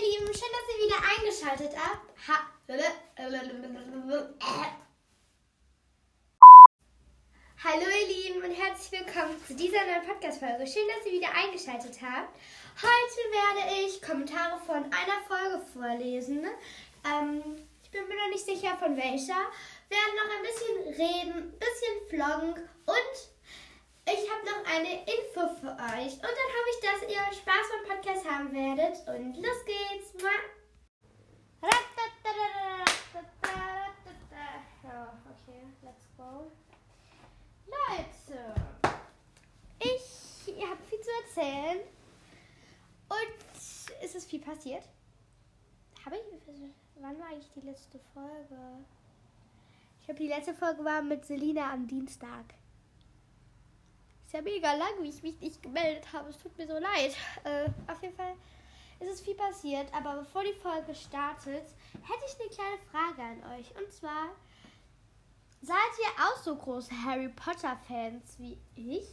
ihr Lieben, schön, dass ihr wieder eingeschaltet habt. Ha Hallo ihr Lieben und herzlich willkommen zu dieser neuen Podcast-Folge. Schön, dass ihr wieder eingeschaltet habt. Heute werde ich Kommentare von einer Folge vorlesen. Ähm, ich bin mir noch nicht sicher von welcher. Wir werden noch ein bisschen reden, ein bisschen vloggen und ich habe noch eine Info für euch. Und dann hoffe ich, dass ihr Spaß beim Podcast haben werdet. Und los geht's. Okay, let's go. Leute, ich habe viel zu erzählen. Und es ist viel passiert. Habe ich. Wann war eigentlich die letzte Folge? Ich glaube, die letzte Folge war mit Selina am Dienstag. Ist ja mega lang, wie ich mich nicht gemeldet habe. Es tut mir so leid. Äh, auf jeden Fall ist es viel passiert. Aber bevor die Folge startet, hätte ich eine kleine Frage an euch. Und zwar, seid ihr auch so große Harry Potter Fans wie ich?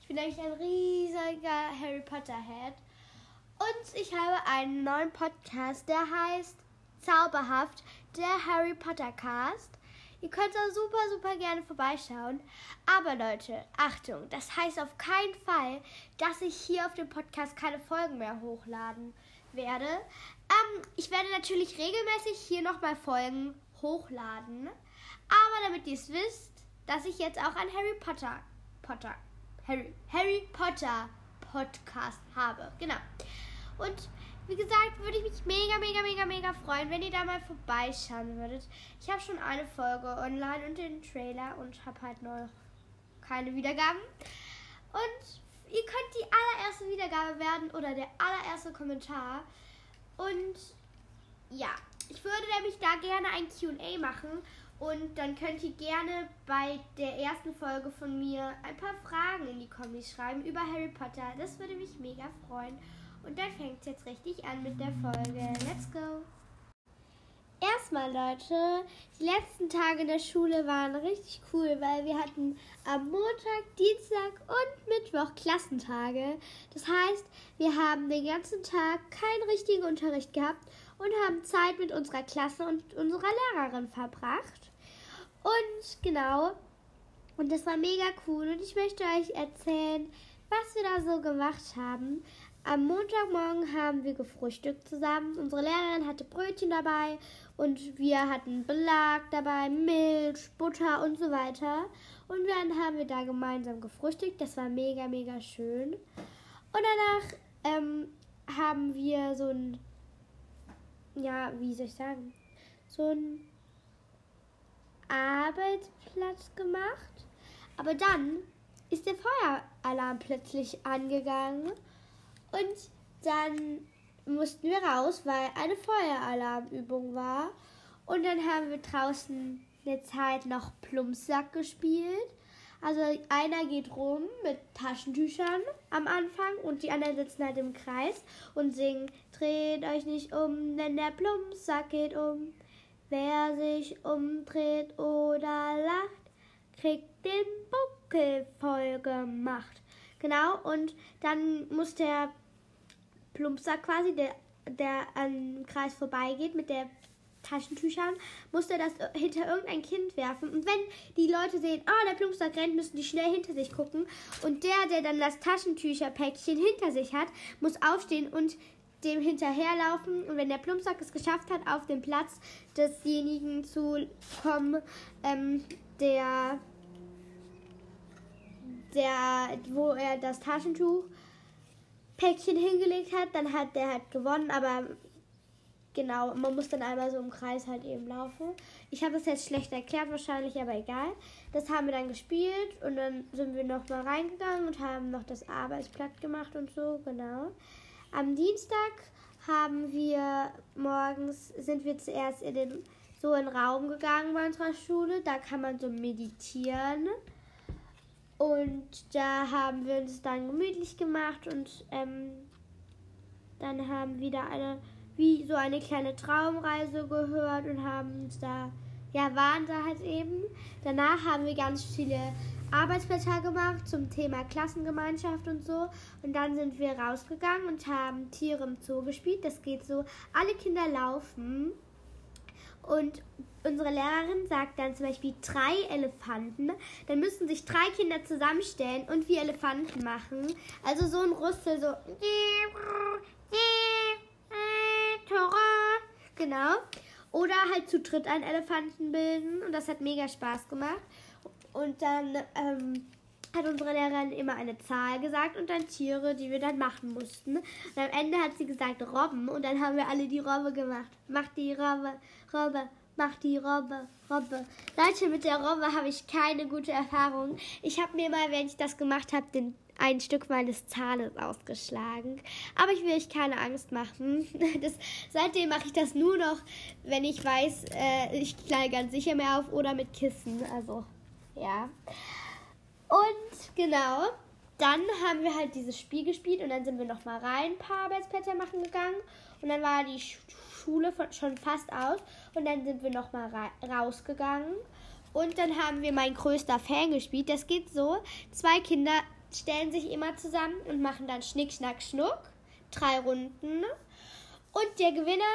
Ich bin eigentlich ein riesiger Harry Potter Head. Und ich habe einen neuen Podcast, der heißt Zauberhaft, der Harry Potter Cast. Ihr könnt da super, super gerne vorbeischauen. Aber Leute, Achtung, das heißt auf keinen Fall, dass ich hier auf dem Podcast keine Folgen mehr hochladen werde. Ähm, ich werde natürlich regelmäßig hier nochmal Folgen hochladen. Aber damit ihr es wisst, dass ich jetzt auch ein Harry Potter, Potter, Harry, Harry Potter Podcast habe. Genau. Und wie gesagt, würde ich mich mega, mega, mega, mega freuen, wenn ihr da mal vorbeischauen würdet. Ich habe schon eine Folge online und den Trailer und habe halt noch keine Wiedergaben. Und ihr könnt die allererste Wiedergabe werden oder der allererste Kommentar. Und ja, ich würde nämlich da gerne ein QA machen. Und dann könnt ihr gerne bei der ersten Folge von mir ein paar Fragen in die Kommis schreiben über Harry Potter. Das würde mich mega freuen. Und dann fängt es jetzt richtig an mit der Folge. Let's go! Erstmal, Leute, die letzten Tage in der Schule waren richtig cool, weil wir hatten am Montag, Dienstag und Mittwoch Klassentage. Das heißt, wir haben den ganzen Tag keinen richtigen Unterricht gehabt und haben Zeit mit unserer Klasse und unserer Lehrerin verbracht. Und genau, und das war mega cool und ich möchte euch erzählen, was wir da so gemacht haben. Am Montagmorgen haben wir gefrühstückt zusammen. Unsere Lehrerin hatte Brötchen dabei und wir hatten Belag dabei, Milch, Butter und so weiter. Und dann haben wir da gemeinsam gefrühstückt. Das war mega, mega schön. Und danach ähm, haben wir so ein, ja, wie soll ich sagen, so ein Arbeitsplatz gemacht. Aber dann ist der Feueralarm plötzlich angegangen. Und dann mussten wir raus, weil eine Feueralarmübung war. Und dann haben wir draußen eine Zeit noch Plumpsack gespielt. Also einer geht rum mit Taschentüchern am Anfang und die anderen sitzen halt im Kreis und singen Dreht euch nicht um, denn der Plumpsack geht um. Wer sich umdreht oder lacht, kriegt den Buckel voll gemacht. Genau, und dann muss der Plumpsack quasi, der, der am Kreis vorbeigeht mit der Taschentüchern, musste das hinter irgendein Kind werfen. Und wenn die Leute sehen, oh, der Plumpsack rennt, müssen die schnell hinter sich gucken. Und der, der dann das Taschentücherpäckchen hinter sich hat, muss aufstehen und dem hinterherlaufen. Und wenn der Plumpsack es geschafft hat, auf den Platz desjenigen zu kommen, ähm, der, der, wo er das Taschentuch Päckchen hingelegt hat, dann hat der halt gewonnen, aber genau, man muss dann einmal so im Kreis halt eben laufen. Ich habe es jetzt schlecht erklärt wahrscheinlich, aber egal. Das haben wir dann gespielt und dann sind wir noch mal reingegangen und haben noch das Arbeitsblatt gemacht und so, genau. Am Dienstag haben wir morgens, sind wir zuerst in den so in den Raum gegangen bei unserer Schule. Da kann man so meditieren. Und da haben wir uns dann gemütlich gemacht und ähm, dann haben wieder eine, wie so eine kleine Traumreise gehört und haben uns da ja, waren da halt eben. Danach haben wir ganz viele Arbeitsblätter gemacht zum Thema Klassengemeinschaft und so. Und dann sind wir rausgegangen und haben Tiere im Zoo gespielt. Das geht so. Alle Kinder laufen. Und unsere Lehrerin sagt dann zum Beispiel drei Elefanten. Dann müssen sich drei Kinder zusammenstellen und wie Elefanten machen. Also so ein Rüssel, so. Genau. Oder halt zu dritt einen Elefanten bilden. Und das hat mega Spaß gemacht. Und dann ähm, hat unsere Lehrerin immer eine Zahl gesagt und dann Tiere, die wir dann machen mussten. Und am Ende hat sie gesagt Robben und dann haben wir alle die Robbe gemacht. Mach die Robbe, Robbe, mach die Robbe, Robbe. Leute, mit der Robbe habe ich keine gute Erfahrung. Ich habe mir mal, wenn ich das gemacht habe, den ein Stück meines Zahnes ausgeschlagen. Aber ich will euch keine Angst machen. Das, seitdem mache ich das nur noch, wenn ich weiß, äh, ich knall ganz sicher mehr auf oder mit Kissen. Also, ja. Und genau, dann haben wir halt dieses Spiel gespielt und dann sind wir nochmal rein, ein paar Arbeitsplätze machen gegangen. Und dann war die Schule schon fast aus und dann sind wir nochmal ra rausgegangen. Und dann haben wir mein größter Fan gespielt. Das geht so. Zwei Kinder stellen sich immer zusammen und machen dann Schnick, Schnack, Schnuck. Drei Runden. Und der Gewinner,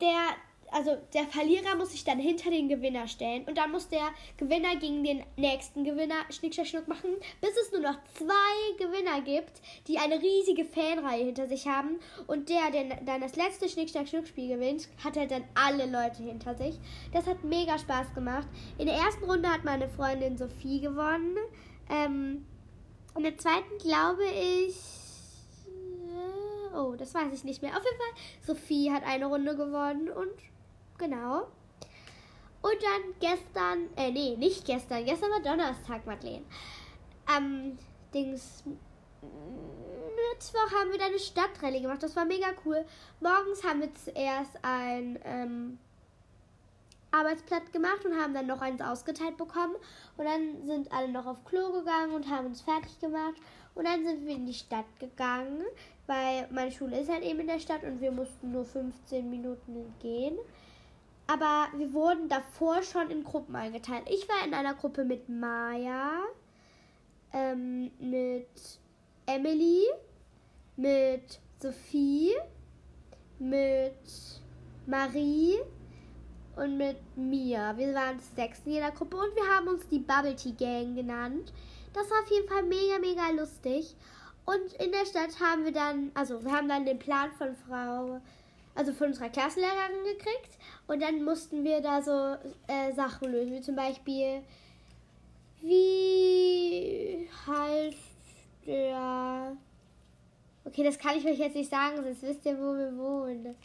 der, also der Verlierer muss sich dann hinter den Gewinner stellen. Und dann muss der Gewinner gegen den nächsten Gewinner Schnick, Schnack, Schnuck machen, bis es nur noch zwei Gewinner gibt, die eine riesige Fanreihe hinter sich haben. Und der, der dann das letzte Schnick, Schnack, Schnuck-Spiel gewinnt, hat halt dann alle Leute hinter sich. Das hat mega Spaß gemacht. In der ersten Runde hat meine Freundin Sophie gewonnen. Ähm, in der zweiten glaube ich. Äh, oh, das weiß ich nicht mehr. Auf jeden Fall, Sophie hat eine Runde gewonnen und genau. Und dann gestern, äh, nee, nicht gestern, gestern war Donnerstag, Madeleine. Am Dings, Mittwoch haben wir dann eine Stadtrallye gemacht. Das war mega cool. Morgens haben wir zuerst ein, ähm, Arbeitsblatt gemacht und haben dann noch eins ausgeteilt bekommen. Und dann sind alle noch auf Klo gegangen und haben uns fertig gemacht. Und dann sind wir in die Stadt gegangen, weil meine Schule ist halt eben in der Stadt und wir mussten nur 15 Minuten gehen. Aber wir wurden davor schon in Gruppen eingeteilt. Ich war in einer Gruppe mit Maya, ähm, mit Emily, mit Sophie, mit Marie und mit mir. Wir waren sechs in jeder Gruppe und wir haben uns die Bubble Tea Gang genannt. Das war auf jeden Fall mega, mega lustig. Und in der Stadt haben wir dann, also wir haben dann den Plan von Frau, also von unserer Klassenlehrerin gekriegt. Und dann mussten wir da so äh, Sachen lösen, wie zum Beispiel, wie heißt der... Okay, das kann ich euch jetzt nicht sagen, sonst wisst ihr, wo wir wohnen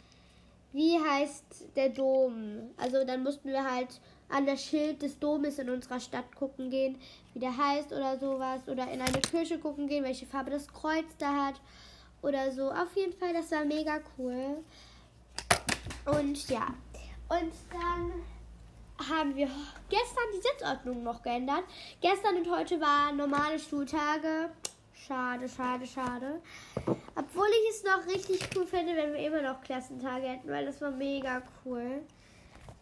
wie heißt der Dom? Also dann mussten wir halt an das Schild des Domes in unserer Stadt gucken gehen, wie der heißt oder sowas. Oder in eine Kirche gucken gehen, welche Farbe das Kreuz da hat. Oder so. Auf jeden Fall, das war mega cool. Und ja. Und dann haben wir gestern die Sitzordnung noch geändert. Gestern und heute waren normale Schultage. Schade, schade, schade. Obwohl ich es noch richtig cool finde, wenn wir immer noch Klassentage hätten, weil das war mega cool.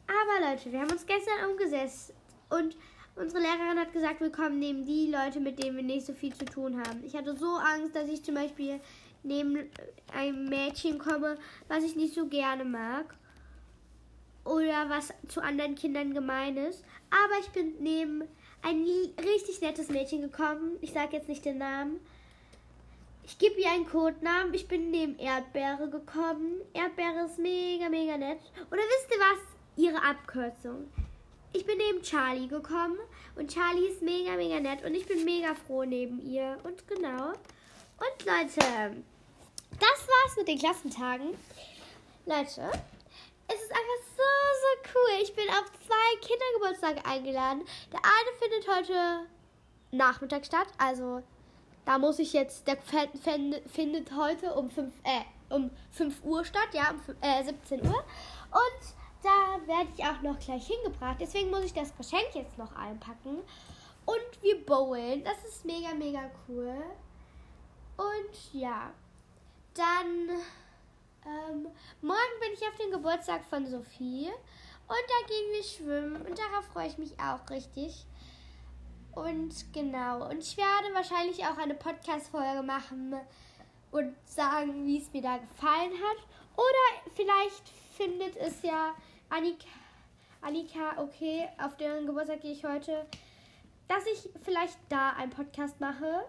Aber Leute, wir haben uns gestern umgesetzt und unsere Lehrerin hat gesagt, wir kommen neben die Leute, mit denen wir nicht so viel zu tun haben. Ich hatte so Angst, dass ich zum Beispiel neben einem Mädchen komme, was ich nicht so gerne mag. Oder was zu anderen Kindern gemein ist. Aber ich bin neben ein richtig nettes Mädchen gekommen. Ich sage jetzt nicht den Namen. Ich gebe ihr einen Codenamen. Ich bin neben Erdbeere gekommen. Erdbeere ist mega, mega nett. Oder wisst ihr was? Ihre Abkürzung. Ich bin neben Charlie gekommen und Charlie ist mega, mega nett und ich bin mega froh neben ihr. Und genau. Und Leute, das war's mit den Klassentagen. Leute, es ist einfach so, so cool. Ich bin auf zwei Kindergeburtstage eingeladen. Der eine findet heute Nachmittag statt, also da muss ich jetzt, der findet heute um 5, äh, um 5 Uhr statt, ja, um äh, 17 Uhr. Und da werde ich auch noch gleich hingebracht. Deswegen muss ich das Geschenk jetzt noch einpacken. Und wir bowlen. Das ist mega, mega cool. Und ja, dann ähm, morgen bin ich auf den Geburtstag von Sophie. Und da gehen wir schwimmen und darauf freue ich mich auch richtig. Und genau, und ich werde wahrscheinlich auch eine Podcast-Folge machen und sagen, wie es mir da gefallen hat. Oder vielleicht findet es ja Annika, Annika okay, auf deren Geburtstag gehe ich heute, dass ich vielleicht da einen Podcast mache.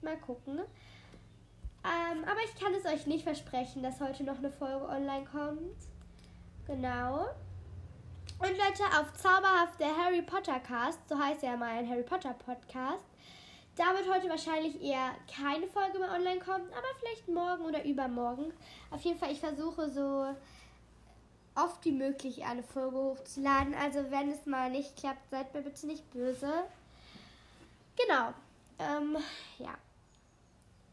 Mal gucken. Ähm, aber ich kann es euch nicht versprechen, dass heute noch eine Folge online kommt. Genau. Und Leute, auf Zauberhaft der Harry Potter Cast, so heißt ja mal ein Harry Potter Podcast, da wird heute wahrscheinlich eher keine Folge mehr online kommen, aber vielleicht morgen oder übermorgen. Auf jeden Fall, ich versuche so oft wie möglich eine Folge hochzuladen. Also wenn es mal nicht klappt, seid mir bitte nicht böse. Genau. Ähm, ja.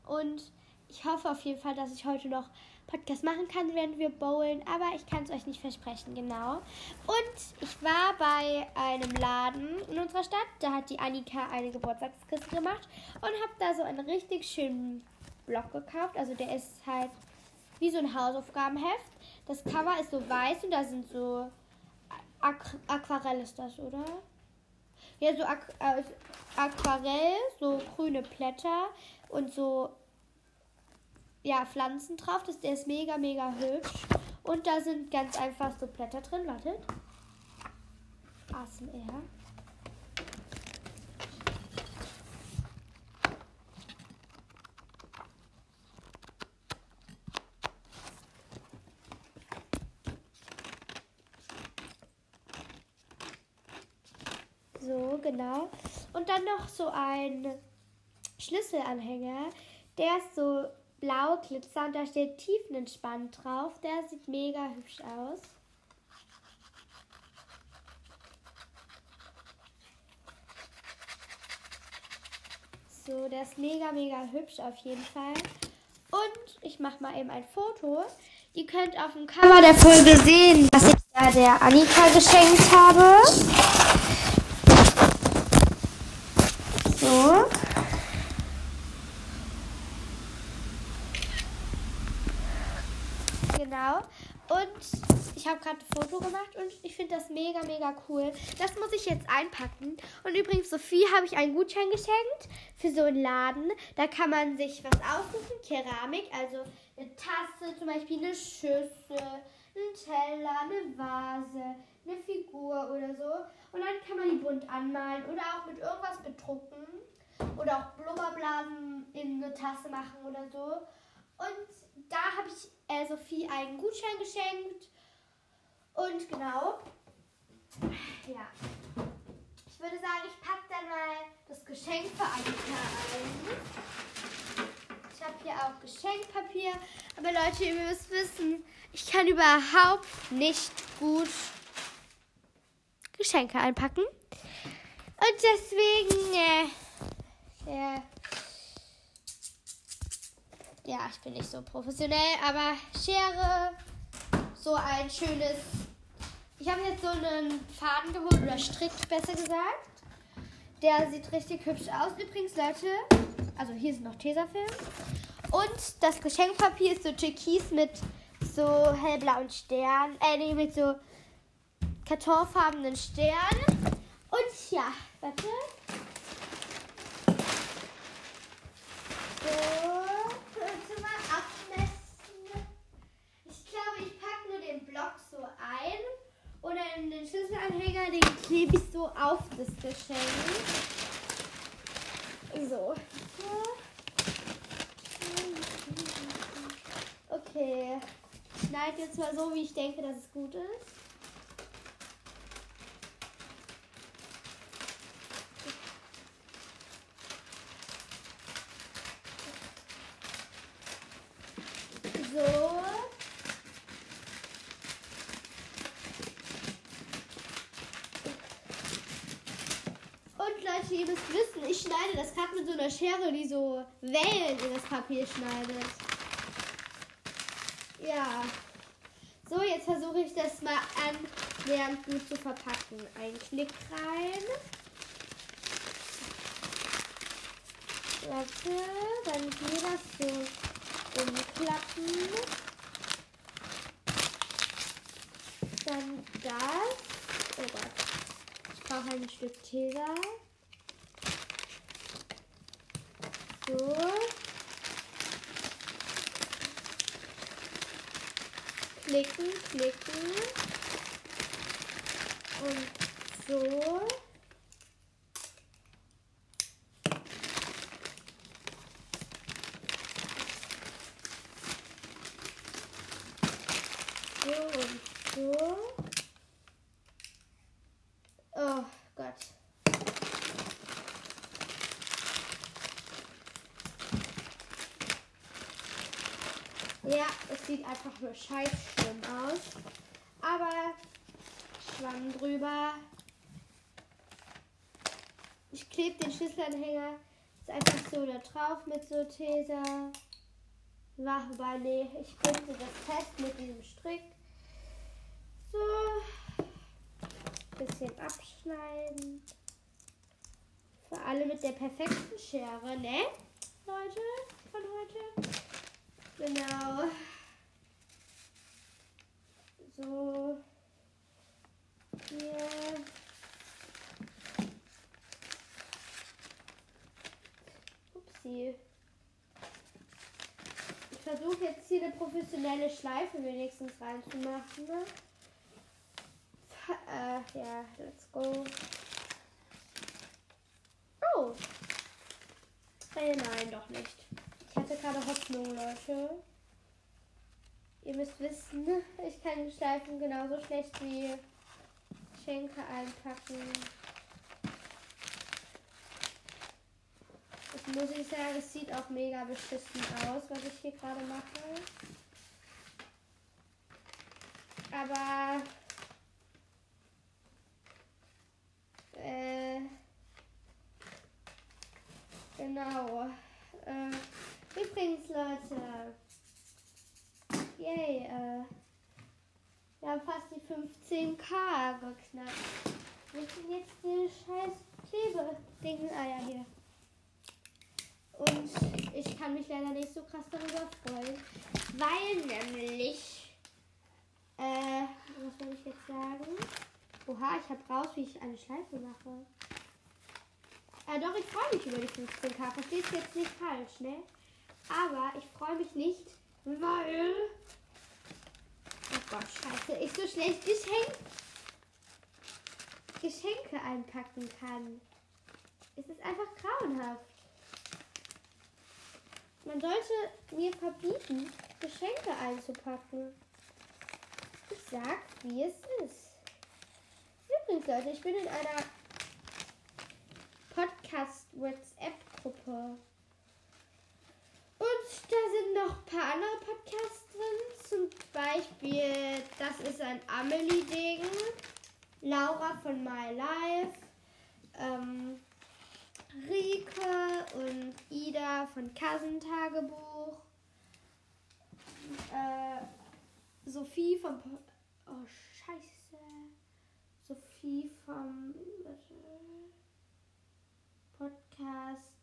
Und ich hoffe auf jeden Fall, dass ich heute noch Podcast machen kann, während wir bowlen, aber ich kann es euch nicht versprechen, genau. Und ich war bei einem Laden in unserer Stadt, da hat die Annika eine Geburtstagskiste gemacht und habe da so einen richtig schönen Block gekauft. Also der ist halt wie so ein Hausaufgabenheft. Das Cover ist so weiß und da sind so Aqu Aquarell ist das, oder? Ja, so Aqu äh, Aquarell, so grüne Blätter und so ja, Pflanzen drauf. Das, der ist mega, mega hübsch. Und da sind ganz einfach so Blätter drin. Wartet. ASMR. So, genau. Und dann noch so ein Schlüsselanhänger. Der ist so blau Glitzer und da steht tiefenentspannt drauf. Der sieht mega hübsch aus. So, der ist mega, mega hübsch auf jeden Fall. Und ich mache mal eben ein Foto. Ihr könnt auf dem Cover der Folge sehen, was ich da der Annika geschenkt habe. Genau. Und ich habe gerade ein Foto gemacht und ich finde das mega, mega cool. Das muss ich jetzt einpacken. Und übrigens, Sophie habe ich einen Gutschein geschenkt für so einen Laden. Da kann man sich was aussuchen. Keramik, also eine Tasse, zum Beispiel eine Schüssel, ein Teller, eine Vase, eine Figur oder so. Und dann kann man die bunt anmalen oder auch mit irgendwas bedrucken. Oder auch Blubberblasen in eine Tasse machen oder so. Und da habe ich äh, Sophie einen Gutschein geschenkt. Und genau. Ja. Ich würde sagen, ich packe dann mal das Geschenk für Annika ein. Ich habe hier auch Geschenkpapier. Aber Leute, ihr müsst wissen, ich kann überhaupt nicht gut Geschenke einpacken. Und deswegen, äh, äh, ja, ich bin nicht so professionell, aber Schere, so ein schönes. Habe jetzt so einen Faden geholt oder Strick, besser gesagt. Der sieht richtig hübsch aus. Übrigens, Leute, also hier sind noch Tesafilm. Und das Geschenkpapier ist so türkis mit so hellblauen Sternen. Äh, nee, mit so kartonfarbenen Sternen. Und ja, warte. So. Block so ein oder in den Schlüsselanhänger, den klebe ich so auf das Geschenk. So. Okay. Ich schneide jetzt mal so, wie ich denke, dass es gut ist. ihr müsst wissen, ich schneide das gerade mit so einer Schere, die so Wellen in das Papier schneidet. Ja. So, jetzt versuche ich das mal annähernd gut zu verpacken. Ein Klick rein. Warte, dann hier das so umklappen. Dann das. Stück Tesa. So. Klicken, klicken und so. Oh Gott. Ja, es sieht einfach nur scheiß schlimm aus. Aber Schwamm drüber. Ich klebe den Schlüsselanhänger ist einfach so da drauf mit so Tesa. Wobei, nee, ich binde das fest mit diesem Strick. So. Bisschen abschneiden. Für alle mit der perfekten Schere, ne? Leute, von heute. Genau. So. Hier. Upsi. Ich versuche jetzt hier eine professionelle Schleife wenigstens reinzumachen. Ne? Äh, ja, let's go. Oh. Äh, nein, doch nicht. Ich hatte gerade Hoffnung, Leute. Ihr müsst wissen, ich kann Schleifen genauso schlecht wie Schenke einpacken. Muss ich sagen, es sieht auch mega beschissen aus, was ich hier gerade mache. Aber äh, genau. Äh, übrigens, Leute. Yay, äh, wir haben fast die 15k geknackt. Wir sind jetzt die scheiß Klebe-Ding. Ah hier. Und ich kann mich leider nicht so krass darüber freuen, weil nämlich, äh, was soll ich jetzt sagen? Oha, ich habe raus, wie ich eine Schleife mache. Äh, doch, ich freue mich über die 15k. Versteht jetzt nicht falsch, ne? Aber ich freue mich nicht, weil. Oh Gott, scheiße, ich so schlecht Geschenk Geschenke einpacken kann. Es ist einfach grauenhaft. Man sollte mir verbieten, Geschenke einzupacken. Ich sag, wie es ist. Übrigens, Leute, ich bin in einer Podcast-WhatsApp-Gruppe. Und da sind noch ein paar andere Podcasts drin. Zum Beispiel, das ist ein Amelie-Ding. Laura von My Life. Ähm, Rike und Ida von Kassentagebuch. Äh, Sophie vom. Oh, Scheiße. Sophie vom Podcast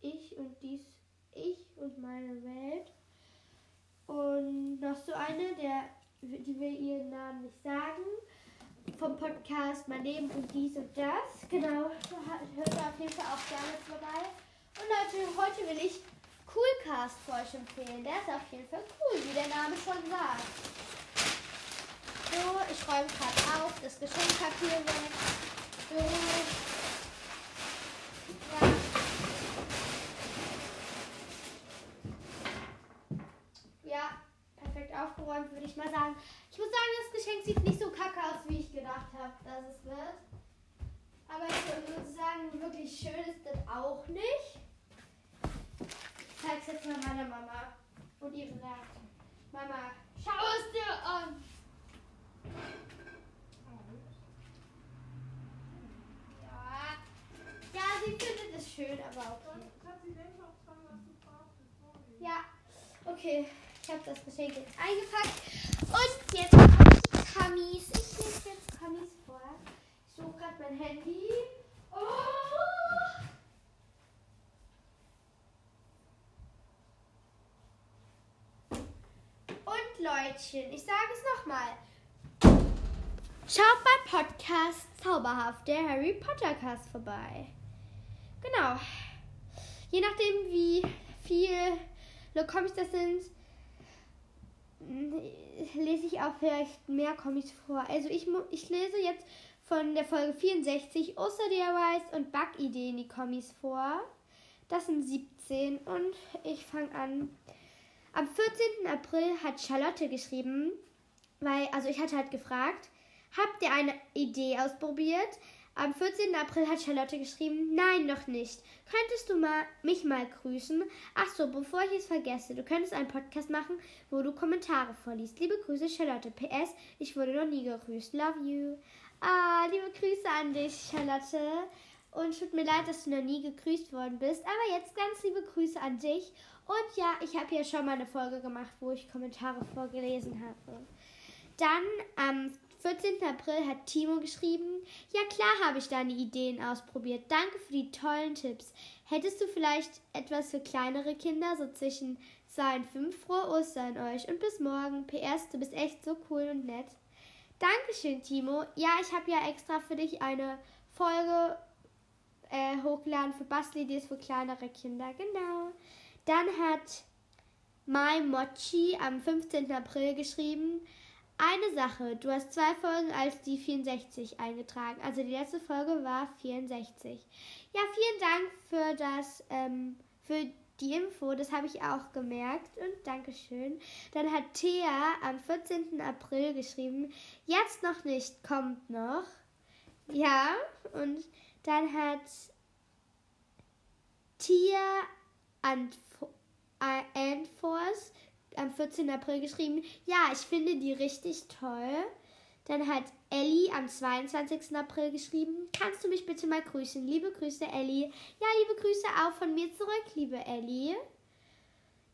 Ich und dies. Ich und meine Welt. Und noch so eine, der, die will ihren Namen nicht sagen vom Podcast Mein Leben und dies und das. Genau, hört da auf jeden Fall auch gerne vorbei. Und Leute, heute will ich Coolcast für euch empfehlen. Der ist auf jeden Fall cool, wie der Name schon sagt. So, ich räume gerade auf, das Geschenkpapier weg. So. Ja. Ja, perfekt aufgeräumt, würde ich mal sagen. Ich muss sagen, das Geschenk sieht nicht so kacke aus, wie ich gedacht habe, dass es wird. Aber ich würde sagen, wirklich schön ist das auch nicht. Ich zeige es jetzt mal meiner Mama. Und ihr sagt, Mama, schau es dir an. Ja, ja sie findet es schön, aber okay. Ja, okay. Ich habe das Geschenk jetzt eingepackt. Und jetzt kommen die Kamis. Ich lese jetzt Kamis vor. Ich suche gerade mein Handy. Oh. Und Leutchen, ich sage es nochmal. schaut beim Podcast Zauberhaft, der Harry Potter Cast vorbei. Genau. Je nachdem, wie viele Comics das sind, lese ich auch vielleicht mehr Comics vor. Also ich, ich lese jetzt von der Folge 64 Osterdiaries und Bug-Ideen die Comics vor. Das sind 17 und ich fange an. Am 14. April hat Charlotte geschrieben, weil, also ich hatte halt gefragt, habt ihr eine Idee ausprobiert? Am 14. April hat Charlotte geschrieben, nein, noch nicht. Könntest du mal, mich mal grüßen? Ach so, bevor ich es vergesse, du könntest einen Podcast machen, wo du Kommentare vorliest. Liebe Grüße, Charlotte. PS, ich wurde noch nie gegrüßt. Love you. Ah, liebe Grüße an dich, Charlotte. Und tut mir leid, dass du noch nie gegrüßt worden bist. Aber jetzt ganz liebe Grüße an dich. Und ja, ich habe hier schon mal eine Folge gemacht, wo ich Kommentare vorgelesen habe. Dann am 14. April hat Timo geschrieben, ja klar habe ich deine Ideen ausprobiert. Danke für die tollen Tipps. Hättest du vielleicht etwas für kleinere Kinder, so zwischen 2 und 5? Frohe Ostern euch und bis morgen. PS, du bist echt so cool und nett. Dankeschön, Timo. Ja, ich habe ja extra für dich eine Folge äh, hochgeladen für Bastelideen für kleinere Kinder. Genau. Dann hat Mai Mochi am 15. April geschrieben, eine Sache, du hast zwei Folgen als die 64 eingetragen. Also die letzte Folge war 64. Ja, vielen Dank für das, ähm, für die Info, das habe ich auch gemerkt und Dankeschön. Dann hat Thea am 14. April geschrieben, jetzt noch nicht, kommt noch. Ja, und dann hat Tia Antforce am 14. April geschrieben, ja, ich finde die richtig toll. Dann hat Ellie am 22. April geschrieben, kannst du mich bitte mal grüßen? Liebe Grüße, Ellie. Ja, liebe Grüße auch von mir zurück, liebe Ellie.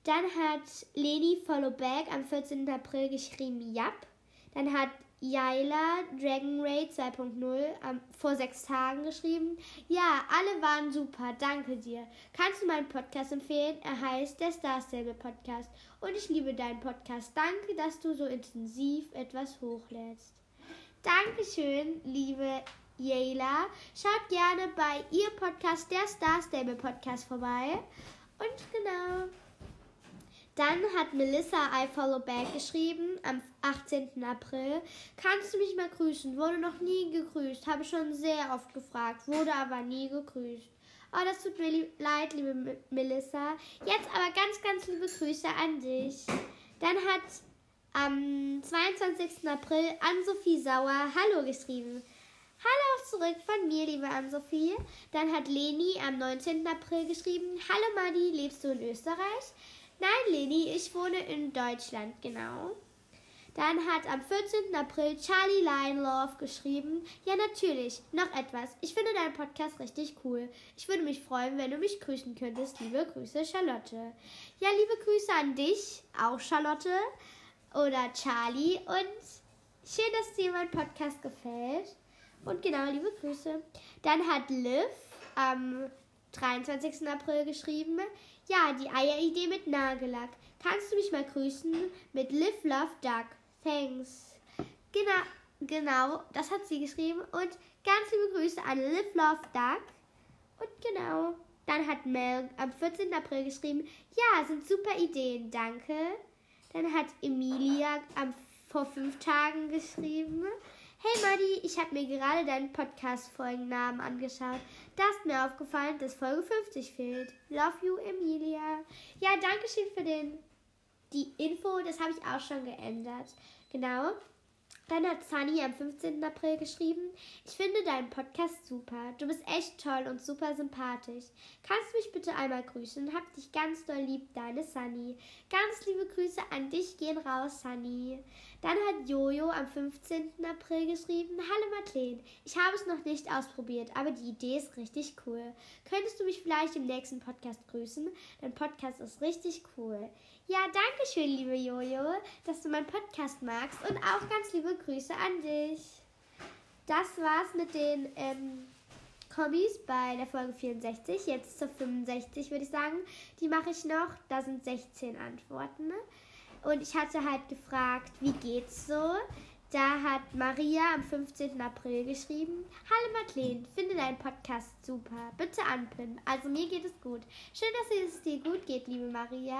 Dann hat Leni Followback am 14. April geschrieben, Jap. Dann hat Yaila Dragon Raid 2.0 ähm, vor sechs Tagen geschrieben. Ja, alle waren super, danke dir. Kannst du meinen Podcast empfehlen? Er heißt der Star Stable Podcast und ich liebe deinen Podcast. Danke, dass du so intensiv etwas hochlädst. Dankeschön, liebe Yaila. Schaut gerne bei ihr Podcast, der Star Stable Podcast vorbei. Und genau. Dann hat Melissa I Follow Back geschrieben am 18. April. Kannst du mich mal grüßen? Wurde noch nie gegrüßt. Habe schon sehr oft gefragt, wurde aber nie gegrüßt. Oh, das tut mir leid, liebe Melissa. Jetzt aber ganz, ganz liebe Grüße an dich. Dann hat am 22. April Ann-Sophie Sauer Hallo geschrieben. Hallo zurück von mir, liebe Ann-Sophie. Dann hat Leni am 19. April geschrieben. Hallo Madi, lebst du in Österreich? Nein, Leni, ich wohne in Deutschland, genau. Dann hat am 14. April Charlie Lionlove geschrieben, ja natürlich, noch etwas. Ich finde deinen Podcast richtig cool. Ich würde mich freuen, wenn du mich grüßen könntest. Liebe Grüße, Charlotte. Ja, liebe Grüße an dich, auch Charlotte oder Charlie. Und schön, dass dir mein Podcast gefällt. Und genau, liebe Grüße. Dann hat Liv am 23. April geschrieben, ja, die Eieridee mit Nagellack. Kannst du mich mal grüßen? Mit Live Love Duck. Thanks. Genau, genau, das hat sie geschrieben. Und ganz liebe Grüße an Live Love Duck. Und genau, dann hat Mel am 14. April geschrieben, ja, sind super Ideen, danke. Dann hat Emilia am, vor fünf Tagen geschrieben, Hey Madi, ich habe mir gerade deinen Podcast-Folgennamen angeschaut. Da ist mir aufgefallen, dass Folge 50 fehlt. Love you, Emilia. Ja, danke schön für den, die Info. Das habe ich auch schon geändert. Genau. Dann hat Sunny am 15. April geschrieben, ich finde deinen Podcast super. Du bist echt toll und super sympathisch. Kannst du mich bitte einmal grüßen? Hab dich ganz doll lieb, deine Sunny. Ganz liebe Grüße an dich gehen raus, Sunny. Dann hat Jojo am 15. April geschrieben, Hallo Madeleine, ich habe es noch nicht ausprobiert, aber die Idee ist richtig cool. Könntest du mich vielleicht im nächsten Podcast grüßen? Dein Podcast ist richtig cool. Ja, danke schön, liebe Jojo, dass du meinen Podcast magst und auch ganz liebe Grüße an dich. Das war's mit den ähm, Kombis bei der Folge 64. Jetzt zur 65 würde ich sagen. Die mache ich noch. Da sind 16 Antworten. Und ich hatte halt gefragt, wie geht's so? Da hat Maria am 15. April geschrieben: Hallo Madeleine, finde deinen Podcast super. Bitte anpinnen. Also mir geht es gut. Schön, dass es dir gut geht, liebe Maria.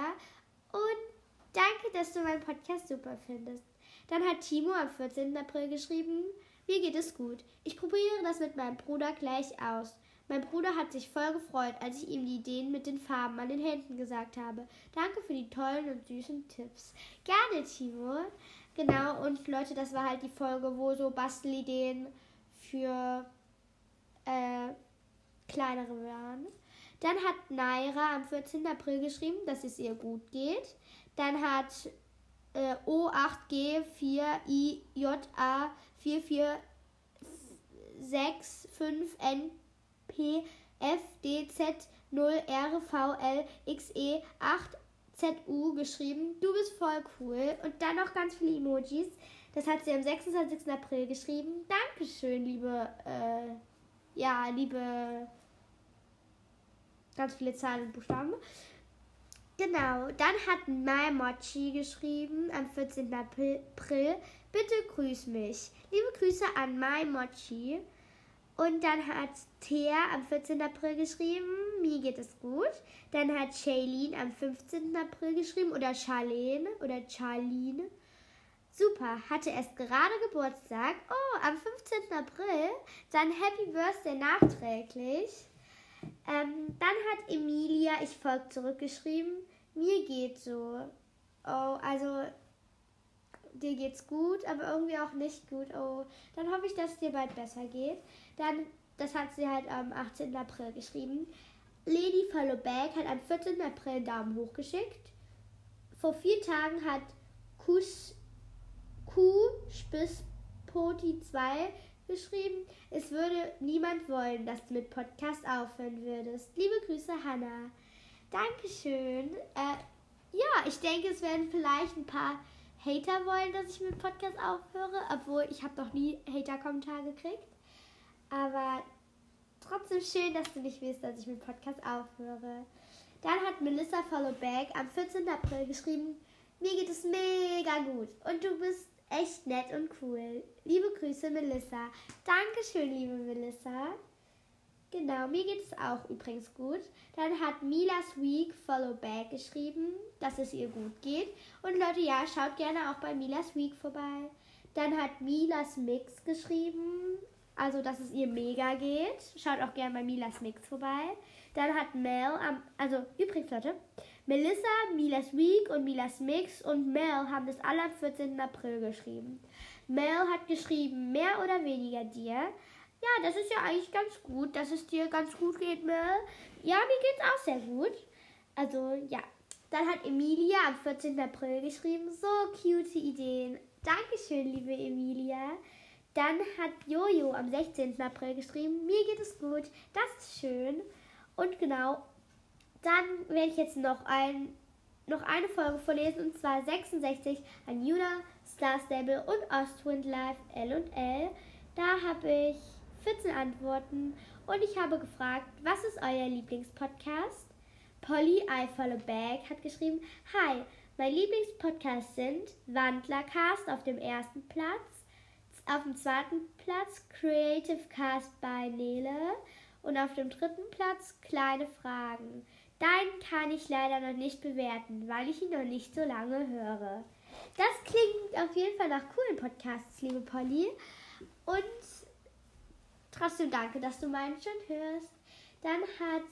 Und danke, dass du meinen Podcast super findest. Dann hat Timo am 14. April geschrieben: Mir geht es gut. Ich probiere das mit meinem Bruder gleich aus. Mein Bruder hat sich voll gefreut, als ich ihm die Ideen mit den Farben an den Händen gesagt habe. Danke für die tollen und süßen Tipps. Gerne, Timo. Genau, und Leute, das war halt die Folge, wo so Bastelideen für äh, kleinere waren. Dann hat Naira am 14. April geschrieben, dass es ihr gut geht. Dann hat äh, O8G4IA4465N P F D Z 0 R V L X E 8 Z U geschrieben. Du bist voll cool. Und dann noch ganz viele Emojis. Das hat sie am 26. April geschrieben. Dankeschön, liebe, äh, ja, liebe, ganz viele Zahlen und Buchstaben. Genau, dann hat Mai Mochi geschrieben am 14. April, bitte grüß mich. Liebe Grüße an Mai Mochi. Und dann hat Thea am 14. April geschrieben, mir geht es gut. Dann hat Shailene am 15. April geschrieben oder Charlene oder Charlene. Super, hatte erst gerade Geburtstag. Oh, am 15. April. Dann Happy Birthday nachträglich. Ähm, dann hat Emilia, ich folge zurückgeschrieben, mir geht so. Oh, also dir geht's gut, aber irgendwie auch nicht gut. Oh, dann hoffe ich, dass es dir bald besser geht. Dann, das hat sie halt am 18. April geschrieben. Lady Follow Back hat am 14. April einen Daumen hoch geschickt. Vor vier Tagen hat Kus, Q Spiss Poti 2 geschrieben, es würde niemand wollen, dass du mit Podcast aufhören würdest. Liebe Grüße, Hannah. Dankeschön. Äh, ja, ich denke, es werden vielleicht ein paar Hater wollen, dass ich mit Podcast aufhöre, obwohl ich habe noch nie Hater-Kommentar gekriegt. Aber trotzdem schön, dass du nicht willst, dass ich mit Podcast aufhöre. Dann hat Melissa Followback am 14. April geschrieben, mir geht es mega gut und du bist echt nett und cool. Liebe Grüße, Melissa. Dankeschön, liebe Melissa. Genau, mir geht es auch übrigens gut. Dann hat Milas Week Follow Back geschrieben, dass es ihr gut geht. Und Leute, ja, schaut gerne auch bei Milas Week vorbei. Dann hat Milas Mix geschrieben, also dass es ihr mega geht. Schaut auch gerne bei Milas Mix vorbei. Dann hat Mel, also übrigens Leute, Melissa, Milas Week und Milas Mix und Mel haben das alle am 14. April geschrieben. Mel hat geschrieben, mehr oder weniger dir. Ja, das ist ja eigentlich ganz gut, dass es dir ganz gut geht, Mel. Ja, mir geht's auch sehr gut. Also, ja. Dann hat Emilia am 14. April geschrieben, so cute Ideen. Dankeschön, liebe Emilia. Dann hat Jojo am 16. April geschrieben, mir geht es gut, das ist schön. Und genau, dann werde ich jetzt noch, ein, noch eine Folge vorlesen, und zwar 66 an Juna, Star Stable und Ostwind Live L und L. Da habe ich 14 Antworten und ich habe gefragt, was ist euer Lieblingspodcast? Polly I Follow Back hat geschrieben, Hi, mein Lieblingspodcast sind Wandlercast auf dem ersten Platz, auf dem zweiten Platz Creative Cast bei Nele und auf dem dritten Platz Kleine Fragen. Deinen kann ich leider noch nicht bewerten, weil ich ihn noch nicht so lange höre. Das klingt auf jeden Fall nach coolen Podcasts, liebe Polly. Und Trotzdem danke, dass du meinen schon hörst. Dann hat,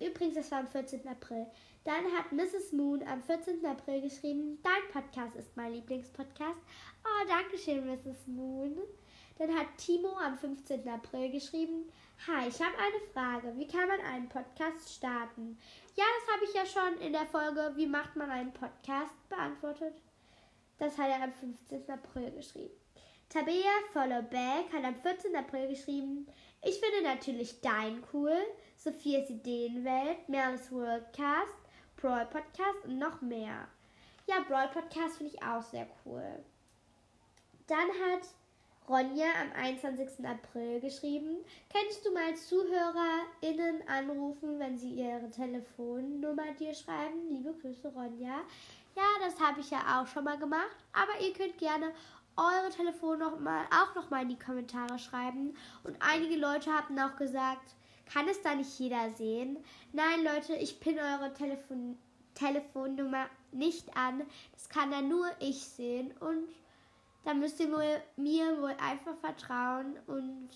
übrigens, das war am 14. April, dann hat Mrs. Moon am 14. April geschrieben, dein Podcast ist mein Lieblingspodcast. Oh, danke schön, Mrs. Moon. Dann hat Timo am 15. April geschrieben, Hi, ich habe eine Frage. Wie kann man einen Podcast starten? Ja, das habe ich ja schon in der Folge Wie macht man einen Podcast beantwortet. Das hat er am 15. April geschrieben. Tabea Followback hat am 14. April geschrieben, ich finde natürlich dein cool, Sophias Ideenwelt, Merles Worldcast, Brawl Podcast und noch mehr. Ja, Brawl Podcast finde ich auch sehr cool. Dann hat Ronja am 21. April geschrieben, könntest du mal ZuhörerInnen anrufen, wenn sie ihre Telefonnummer dir schreiben? Liebe Grüße, Ronja. Ja, das habe ich ja auch schon mal gemacht, aber ihr könnt gerne eure Telefonnummer auch noch mal in die Kommentare schreiben. Und einige Leute haben auch gesagt, kann es da nicht jeder sehen? Nein, Leute, ich pinne eure Telefon Telefonnummer nicht an. Das kann dann nur ich sehen. Und da müsst ihr wohl, mir wohl einfach vertrauen. Und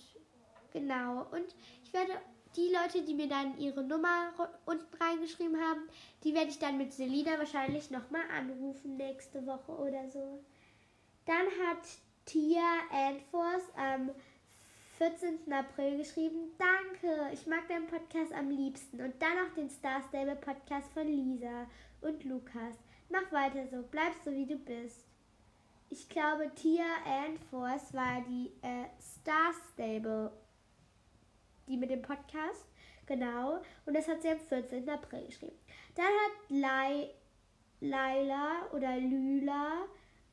genau. Und ich werde die Leute, die mir dann ihre Nummer unten reingeschrieben haben, die werde ich dann mit Selina wahrscheinlich nochmal anrufen nächste Woche oder so. Dann hat Tia Anforce am 14. April geschrieben, danke, ich mag deinen Podcast am liebsten und dann auch den Star Stable Podcast von Lisa und Lukas. Mach weiter so, bleib so wie du bist. Ich glaube, Tia Anforce war die äh, Star Stable die mit dem Podcast. Genau. Und das hat sie am 14. April geschrieben. Dann hat Lai, Laila oder Lüla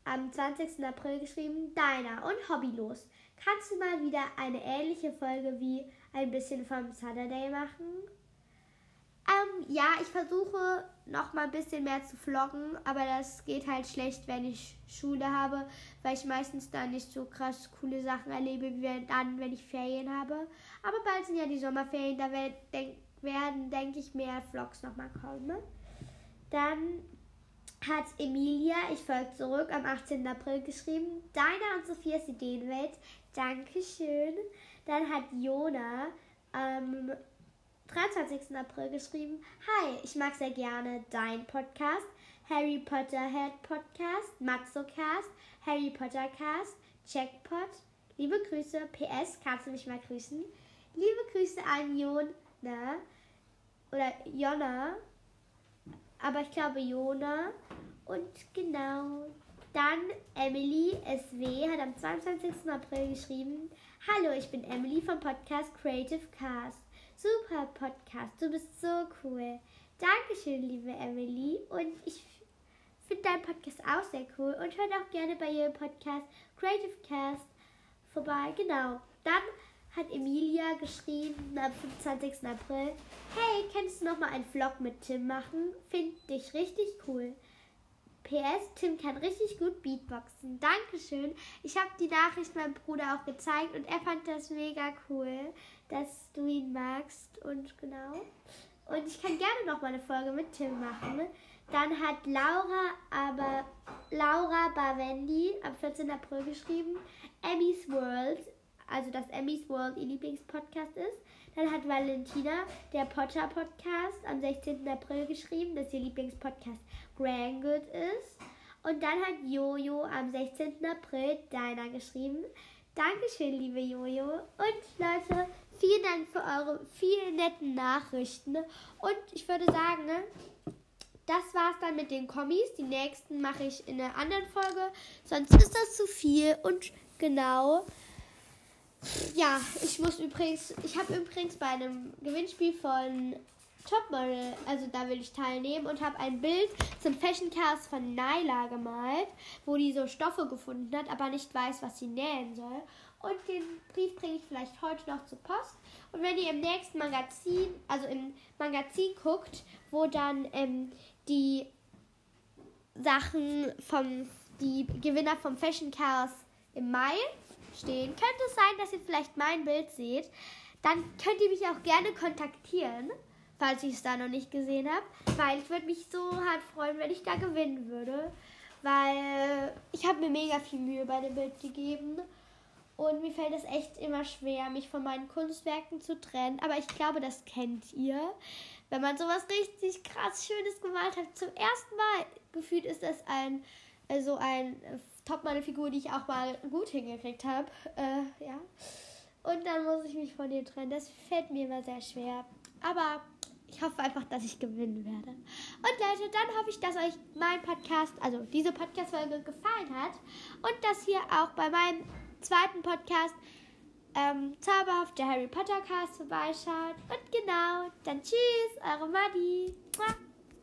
am 20. April geschrieben, Deiner und hobbylos. Kannst du mal wieder eine ähnliche Folge wie ein bisschen vom Saturday machen? Ähm, ja, ich versuche noch mal ein bisschen mehr zu vloggen, aber das geht halt schlecht, wenn ich Schule habe, weil ich meistens dann nicht so krass coole Sachen erlebe, wie dann, wenn ich Ferien habe. Aber bald sind ja die Sommerferien, da werden, denke ich, mehr Vlogs noch mal kommen. Dann hat Emilia, ich folge zurück, am 18. April geschrieben, Deiner und Sophias Ideenwelt, Dankeschön. Dann hat Jona ähm, 23. April geschrieben, Hi, ich mag sehr gerne dein Podcast, Harry Potter Head Podcast, Matzocast, Harry Potter Cast, Checkpot. Liebe Grüße, PS, kannst du mich mal grüßen? Liebe Grüße an Jona oder Jonna, aber ich glaube Jona. Und genau, dann Emily SW hat am 22. April geschrieben, Hallo, ich bin Emily vom Podcast Creative Cast. Super Podcast, du bist so cool. Dankeschön, liebe Emily. Und ich finde deinen Podcast auch sehr cool und hört auch gerne bei ihrem Podcast Creative Cast vorbei. Genau. Dann hat Emilia geschrieben am 25. April, hey, kannst du noch mal einen Vlog mit Tim machen? Finde dich richtig cool. PS, Tim kann richtig gut Beatboxen. Dankeschön. Ich habe die Nachricht meinem Bruder auch gezeigt und er fand das mega cool, dass du ihn magst. Und genau. Und ich kann gerne noch mal eine Folge mit Tim machen. Dann hat Laura, aber Laura Bavendi am 14. April geschrieben, Emmys World, also dass Emmys World ihr Lieblingspodcast ist. Dann hat Valentina, der Potter Podcast, am 16. April geschrieben, dass ihr Lieblingspodcast Grand Good ist. Und dann hat Jojo am 16. April deiner geschrieben. Dankeschön, liebe Jojo. Und Leute, vielen Dank für eure vielen netten Nachrichten. Und ich würde sagen, ne, das war's dann mit den Kommis. Die nächsten mache ich in einer anderen Folge. Sonst ist das zu viel. Und genau. Ja, ich muss übrigens, ich habe übrigens bei einem Gewinnspiel von Topmodel, also da will ich teilnehmen und habe ein Bild zum Fashion Cast von Naila gemalt, wo die so Stoffe gefunden hat, aber nicht weiß, was sie nähen soll. Und den Brief bringe ich vielleicht heute noch zur Post. Und wenn ihr im nächsten Magazin, also im Magazin guckt, wo dann ähm, die Sachen vom, die Gewinner vom Fashion Chaos im Mai stehen, könnte es sein, dass ihr vielleicht mein Bild seht. Dann könnt ihr mich auch gerne kontaktieren, falls ich es da noch nicht gesehen habe. Weil ich würde mich so hart freuen, wenn ich da gewinnen würde. Weil ich habe mir mega viel Mühe bei dem Bild gegeben. Und mir fällt es echt immer schwer, mich von meinen Kunstwerken zu trennen. Aber ich glaube, das kennt ihr. Wenn man sowas richtig krass Schönes gemalt hat, zum ersten Mal gefühlt ist das ein, also ein Top-Model-Figur, die ich auch mal gut hingekriegt habe. Äh, ja. Und dann muss ich mich von dir trennen. Das fällt mir immer sehr schwer. Aber ich hoffe einfach, dass ich gewinnen werde. Und Leute, dann hoffe ich, dass euch mein Podcast, also diese Podcast-Folge gefallen hat. Und dass ihr auch bei meinem zweiten Podcast ähm, zauberhaft der Harry Potter Cast vorbeischaut. Und genau, dann tschüss, eure Madi.